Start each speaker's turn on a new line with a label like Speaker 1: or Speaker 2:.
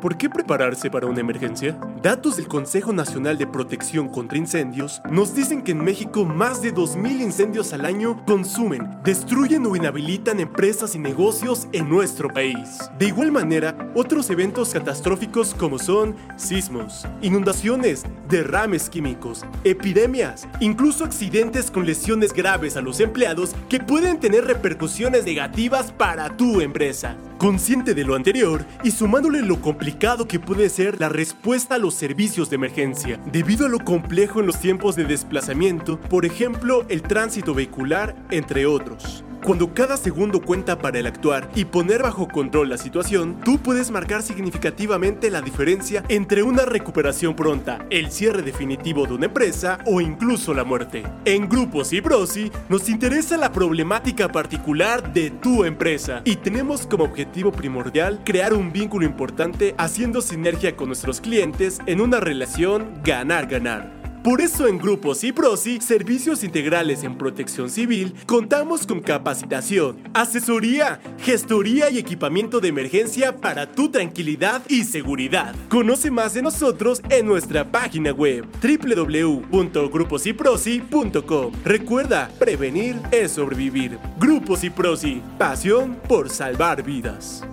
Speaker 1: ¿Por qué prepararse para una emergencia? Datos del Consejo Nacional de Protección contra Incendios nos dicen que en México más de 2.000 incendios al año consumen, destruyen o inhabilitan empresas y negocios en nuestro país. De igual manera, otros eventos catastróficos como son sismos, inundaciones, derrames químicos, epidemias, incluso accidentes con lesiones graves a los empleados que pueden tener repercusiones negativas para tu empresa. Consciente de lo anterior y sumándole lo complicado que puede ser la respuesta a los servicios de emergencia, debido a lo complejo en los tiempos de desplazamiento, por ejemplo, el tránsito vehicular, entre otros. Cuando cada segundo cuenta para el actuar y poner bajo control la situación, tú puedes marcar significativamente la diferencia entre una recuperación pronta, el cierre definitivo de una empresa o incluso la muerte. En Grupos y Brosi nos interesa la problemática particular de tu empresa y tenemos como objetivo primordial crear un vínculo importante haciendo sinergia con nuestros clientes en una relación ganar-ganar. Por eso en Grupos y Prosi, Servicios Integrales en Protección Civil, contamos con capacitación, asesoría, gestoría y equipamiento de emergencia para tu tranquilidad y seguridad. Conoce más de nosotros en nuestra página web www.gruposyprosi.com. Recuerda, prevenir es sobrevivir. Grupos y Prosi, pasión por salvar vidas.